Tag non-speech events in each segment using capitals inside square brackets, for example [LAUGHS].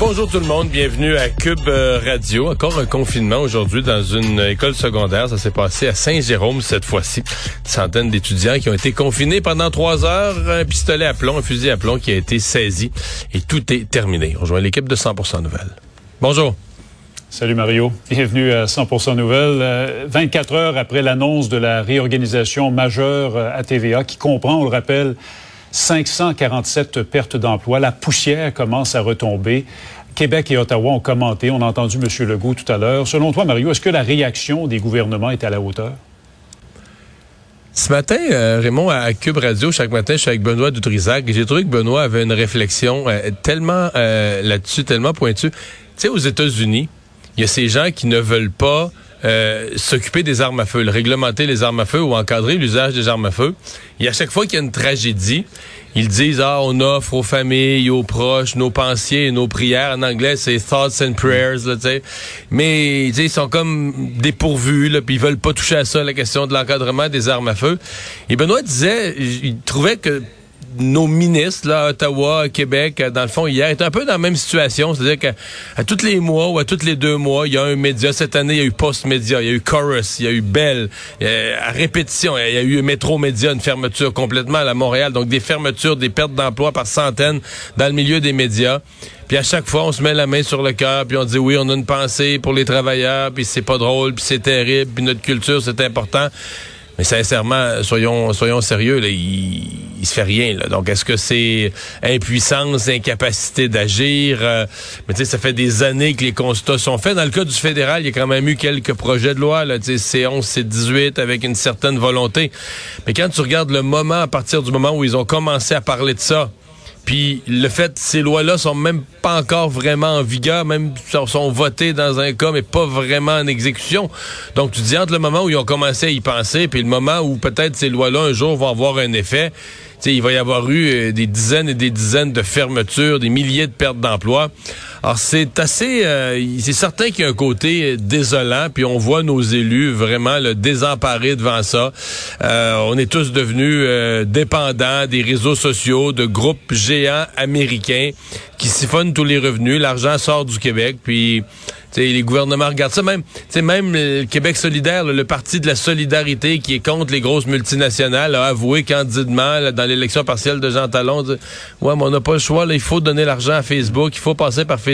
Bonjour tout le monde, bienvenue à Cube euh, Radio. Encore un confinement aujourd'hui dans une école secondaire. Ça s'est passé à Saint-Jérôme cette fois-ci. Une centaine d'étudiants qui ont été confinés pendant trois heures. Un pistolet à plomb, un fusil à plomb qui a été saisi. Et tout est terminé. On rejoint l'équipe de 100% Nouvelles. Bonjour. Salut Mario, bienvenue à 100% Nouvelles. 24 heures après l'annonce de la réorganisation majeure euh, à TVA qui comprend, on le rappelle, 547 pertes d'emplois. La poussière commence à retomber. Québec et Ottawa ont commenté. On a entendu M. Legault tout à l'heure. Selon toi, Mario, est-ce que la réaction des gouvernements est à la hauteur? Ce matin, euh, Raymond, à Cube Radio, chaque matin, je suis avec Benoît Dutrisac j'ai trouvé que Benoît avait une réflexion euh, tellement euh, là-dessus, tellement pointue. Tu sais, aux États-Unis, il y a ces gens qui ne veulent pas euh, s'occuper des armes à feu, le réglementer les armes à feu ou encadrer l'usage des armes à feu. Et à chaque fois qu'il y a une tragédie, ils disent ah on offre aux familles, aux proches, nos pensées et nos prières. En anglais c'est thoughts and prayers, là, sais. Mais ils sont comme dépourvus, là, puis ils veulent pas toucher à ça, la question de l'encadrement des armes à feu. Et Benoît disait, il trouvait que nos ministres, là, à Ottawa, à Québec, dans le fond, hier, étaient un peu dans la même situation. C'est-à-dire qu'à tous les mois ou à tous les deux mois, il y a un média. Cette année, il y a eu Post Média, il y a eu Chorus, il y a eu Bell, à répétition, il y a eu Métro Média, une fermeture complètement à Montréal. Donc, des fermetures, des pertes d'emplois par centaines dans le milieu des médias. Puis à chaque fois, on se met la main sur le cœur, puis on dit oui, on a une pensée pour les travailleurs, puis c'est pas drôle, puis c'est terrible, puis notre culture, c'est important. Mais sincèrement, soyons soyons sérieux, là, il, il se fait rien. Donc, est-ce que c'est impuissance, incapacité d'agir? Euh, mais tu sais, ça fait des années que les constats sont faits. Dans le cas du fédéral, il y a quand même eu quelques projets de loi, là, C11, C18, avec une certaine volonté. Mais quand tu regardes le moment, à partir du moment où ils ont commencé à parler de ça, puis le fait, ces lois-là sont même pas encore vraiment en vigueur, même sont votées dans un cas, mais pas vraiment en exécution. Donc tu dis entre le moment où ils ont commencé à y penser, puis le moment où peut-être ces lois-là un jour vont avoir un effet, il va y avoir eu euh, des dizaines et des dizaines de fermetures, des milliers de pertes d'emplois. Alors c'est assez, euh, c'est certain qu'il y a un côté désolant, puis on voit nos élus vraiment le désemparés devant ça. Euh, on est tous devenus dépendants des réseaux sociaux, de groupes géants américains qui siphonnent tous les revenus. L'argent sort du Québec, puis les gouvernements regardent ça. Même, même le Québec solidaire, le parti de la solidarité qui est contre les grosses multinationales, a avoué candidement dans l'élection partielle de Jean Talon, ouais, mais on n'a pas le choix. Là, il faut donner l'argent à Facebook, il faut passer par Facebook,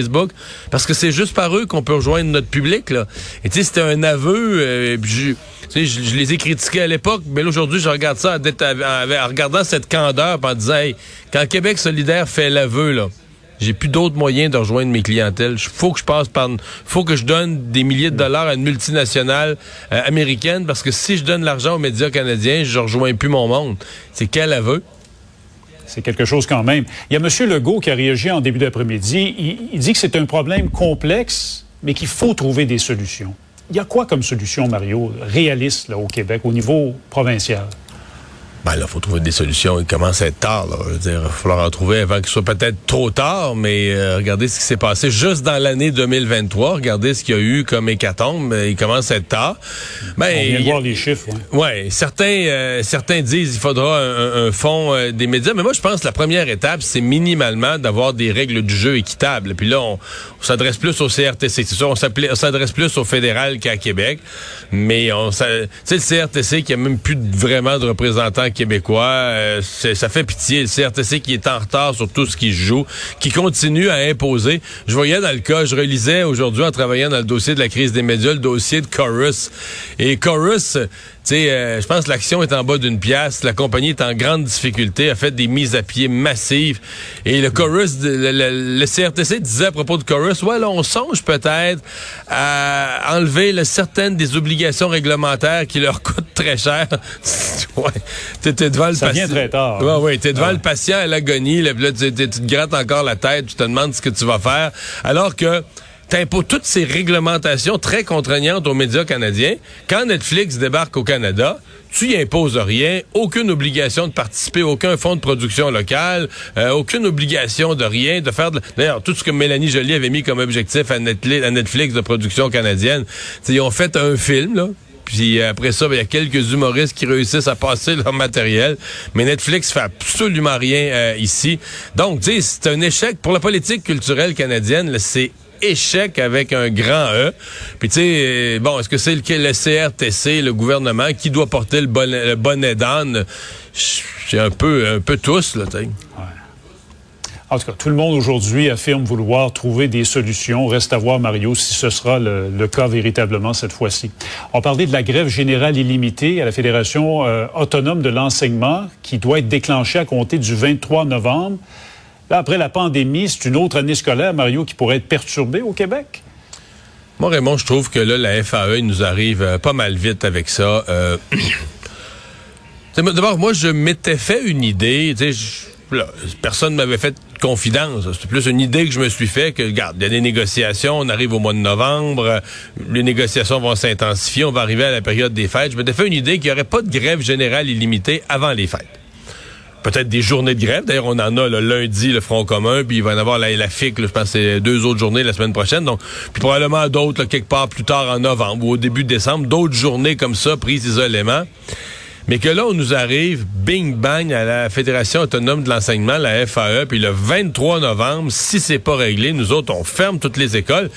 parce que c'est juste par eux qu'on peut rejoindre notre public. Là. Et tu sais, c'était un aveu. Euh, je, les ai critiqués à l'époque, mais aujourd'hui, je regarde ça en, regardant cette candeur, en disant, hey, quand Québec solidaire fait l'aveu, là. J'ai plus d'autres moyens de rejoindre mes clientèles. Faut que je passe faut que je donne des milliers de dollars à une multinationale euh, américaine parce que si je donne l'argent aux médias canadiens, je rejoins plus mon monde. C'est quel aveu? C'est quelque chose quand même. Il y a M. Legault qui a réagi en début d'après-midi. Il, il, dit que c'est un problème complexe, mais qu'il faut trouver des solutions. Il y a quoi comme solution, Mario, réaliste là, au Québec, au niveau provincial? Ben là, faut trouver des solutions. Il commence à être tard. Là. Je veux dire, il va falloir en trouver avant qu'il soit peut-être trop tard, mais euh, regardez ce qui s'est passé juste dans l'année 2023. Regardez ce qu'il y a eu comme hécatombe. Il commence à être tard. Ben, On vient de voir les chiffres. Oui, ouais, certains, euh, certains disent qu'il faudra un, un, fonds euh, des médias, mais moi, je pense que la première étape, c'est minimalement d'avoir des règles du jeu équitables. Puis là, on, on s'adresse plus au CRTC. C'est sûr, on s'adresse plus au fédéral qu'à Québec, mais on, tu sais, le CRTC qui a même plus vraiment de représentants québécois. Euh, ça fait pitié. Le CRTC qui est en retard sur tout ce qui se joue, qui continue à imposer. Je voyais dans le cas, je relisais aujourd'hui en travaillant dans le dossier de la crise des médias, le dossier de Chorus. Et Chorus, sais, euh, je pense que l'action est en bas d'une pièce. La compagnie est en grande difficulté, a fait des mises à pied massives. Et le chorus, le, CRTC disait à propos de chorus, ouais, là, on songe peut-être à enlever certaines des obligations réglementaires qui leur [LAUGHS] coûtent très cher. [LAUGHS] ouais, t'es devant le patient. Ça vient très tard. Ouais, ouais, t'es devant le patient à l'agonie. Là, là tu, te grattes encore la tête, tu te demandes ce que tu vas faire. Alors que t'imposes toutes ces réglementations très contraignantes aux médias canadiens. Quand Netflix débarque au Canada, tu y imposes rien, aucune obligation de participer, aucun fonds de production local, euh, aucune obligation de rien, de faire... D'ailleurs, tout ce que Mélanie Joly avait mis comme objectif à Netflix, de production canadienne, ils ont fait un film, là, puis après ça, ben, il y a quelques humoristes qui réussissent à passer leur matériel. Mais Netflix fait absolument rien euh, ici. Donc, c'est un échec pour la politique culturelle canadienne. C'est échec avec un grand E. Puis tu sais, bon, est-ce que c'est le, le, CRTC, le gouvernement, qui doit porter le bonnet, le d'âne? C'est un peu, un peu tous, là, tu. En tout cas, tout le monde aujourd'hui affirme vouloir trouver des solutions. Reste à voir, Mario, si ce sera le, cas véritablement cette fois-ci. On parlait de la grève générale illimitée à la Fédération euh, autonome de l'enseignement qui doit être déclenchée à compter du 23 novembre. Là, après la pandémie, c'est une autre année scolaire, Mario, qui pourrait être perturbée au Québec? Moi, Raymond, je trouve que là, la FAE, nous arrive euh, pas mal vite avec ça. Euh... [CLEARS THROAT] D'abord, moi, je m'étais fait une idée. Personne ne m'avait fait confidence. C'est plus une idée que je me suis fait que, regarde, il y a des négociations, on arrive au mois de novembre, les négociations vont s'intensifier, on va arriver à la période des fêtes. Je m'étais fait une idée qu'il n'y aurait pas de grève générale illimitée avant les fêtes peut-être des journées de grève. D'ailleurs, on en a le lundi, le Front commun, puis il va y en avoir la, FIC, je pense c'est deux autres journées la semaine prochaine. Donc, puis probablement d'autres quelque part plus tard en novembre ou au début de décembre, d'autres journées comme ça prises isolément. Mais que là, on nous arrive, bing bang, à la Fédération autonome de l'enseignement, la FAE, puis le 23 novembre, si c'est pas réglé, nous autres, on ferme toutes les écoles.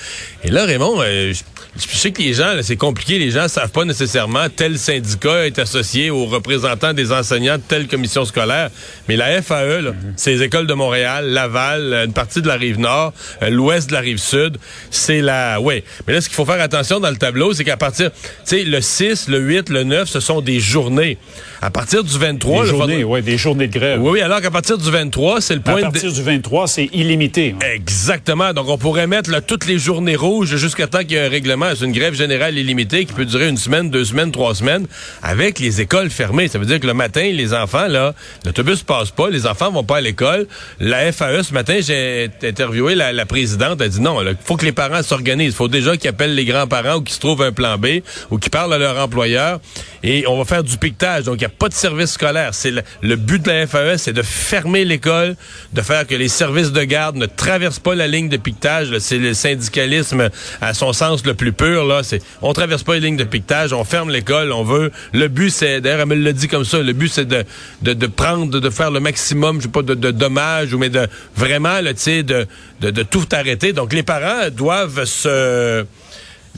Et là, Raymond, euh, je sais que les gens, c'est compliqué, les gens savent pas nécessairement tel syndicat est associé aux représentants des enseignants de telle commission scolaire, mais la FAE, c'est les écoles de Montréal, Laval, une partie de la rive nord, euh, l'ouest de la rive sud, c'est la... Oui, mais là, ce qu'il faut faire attention dans le tableau, c'est qu'à partir, tu sais, le 6, le 8, le 9, ce sont des journées. À partir du 23... Des journées, oui, des journées de grève. Oui, oui, alors qu'à partir du 23, c'est le point... À partir du 23, c'est illimité. Exactement. Donc, on pourrait mettre là, toutes les journées rouges jusqu'à temps qu'il y ait un règlement c'est une grève générale illimitée qui peut durer une semaine, deux semaines, trois semaines, avec les écoles fermées. Ça veut dire que le matin, les enfants, là, l'autobus passe pas, les enfants vont pas à l'école. La FAE, ce matin, j'ai interviewé la, présidente, elle a dit non, il faut que les parents s'organisent. Il faut déjà qu'ils appellent les grands-parents ou qu'ils se trouvent un plan B ou qu'ils parlent à leur employeur. Et on va faire du piquetage. Donc, il n'y a pas de service scolaire. C'est le, but de la FAE, c'est de fermer l'école, de faire que les services de garde ne traversent pas la ligne de piquetage. C'est le syndicalisme à son sens le plus pur, là, c'est on traverse pas les lignes de piquetage, on ferme l'école, on veut. Le but, c'est, d'ailleurs, elle me l'a dit comme ça, le but, c'est de, prendre, de faire le maximum, je sais pas, de, dommages, mais de vraiment, tu sais, de, de, de tout arrêter. Donc, les parents doivent se.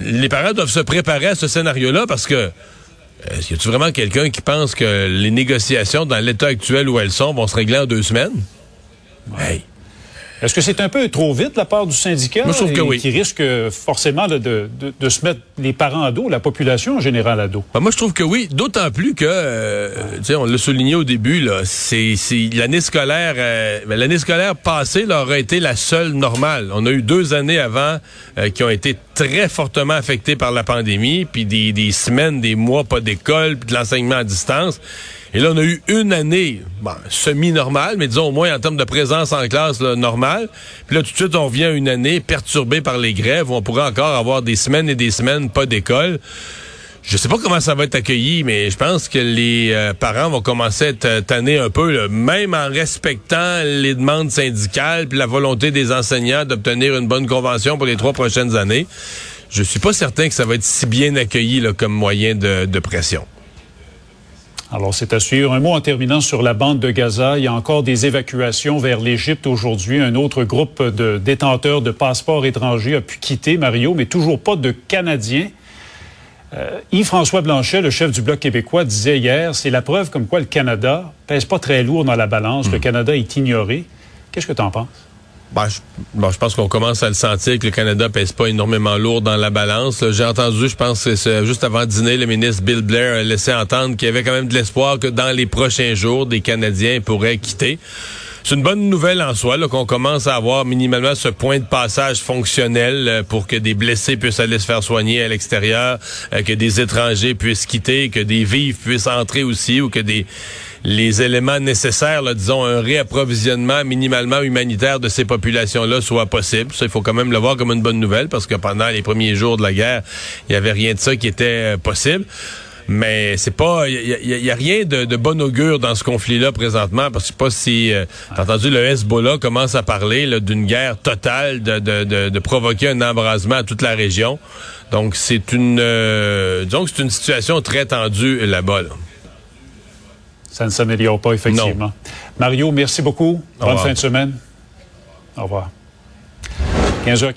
Les parents doivent se préparer à ce scénario-là parce que. Est-ce y a-tu vraiment quelqu'un qui pense que les négociations dans l'état actuel où elles sont vont se régler en deux semaines? Hey. Est-ce que c'est un peu trop vite la part du syndicat? Moi, je trouve que oui. Qui risque forcément de, de, de, se mettre les parents à dos, la population en général à dos? Ben, moi, je trouve que oui. D'autant plus que, euh, on l'a souligné au début, là, c'est, l'année scolaire, euh, ben, l'année scolaire passée là, aurait été la seule normale. On a eu deux années avant euh, qui ont été très fortement affectées par la pandémie, puis des, des semaines, des mois pas d'école, puis de l'enseignement à distance. Et là, on a eu une année semi-normale, mais disons au moins en termes de présence en classe normale. Puis là, tout de suite, on revient à une année perturbée par les grèves où on pourrait encore avoir des semaines et des semaines pas d'école. Je sais pas comment ça va être accueilli, mais je pense que les euh, parents vont commencer à être euh, tannés un peu, même en respectant les demandes syndicales puis la volonté des enseignants d'obtenir une bonne convention pour les trois prochaines années. Je suis pas certain que ça va être si bien accueilli là, comme moyen de pression. Alors, c'est à suivre. Un mot en terminant sur la bande de Gaza. Il y a encore des évacuations vers l'Égypte aujourd'hui. Un autre groupe de détenteurs de passeports étrangers a pu quitter Mario, mais toujours pas de Canadiens. Euh, Yves-François Blanchet, le chef du Bloc québécois, disait hier, c'est la preuve comme quoi le Canada pèse pas très lourd dans la balance. Le hmm. Canada est ignoré. Qu'est-ce que tu en penses? Ben, je, pense qu'on commence à le sentir que le Canada pèse pas énormément lourd dans la balance. J'ai entendu, je pense, c'est juste avant dîner, le ministre Bill Blair a laissé entendre qu'il y avait quand même de l'espoir que dans les prochains jours, des Canadiens pourraient quitter. C'est une bonne nouvelle en soi qu'on commence à avoir minimalement ce point de passage fonctionnel euh, pour que des blessés puissent aller se faire soigner à l'extérieur, euh, que des étrangers puissent quitter, que des vivres puissent entrer aussi ou que des les éléments nécessaires, là, disons, un réapprovisionnement minimalement humanitaire de ces populations-là soit possible. Ça, il faut quand même le voir comme une bonne nouvelle parce que pendant les premiers jours de la guerre, il y avait rien de ça qui était euh, possible. Mais c'est pas, il y, a rien de, de, bon augure dans ce conflit-là présentement, parce que je sais pas si, euh, t'as entendu le Hezbollah commence à parler d'une guerre totale, de, de, de, provoquer un embrasement à toute la région. Donc c'est une, euh, disons que c'est une situation très tendue là-bas. Ça ne s'améliore pas effectivement. Mario, merci beaucoup. Bonne fin de semaine. Au revoir. 15h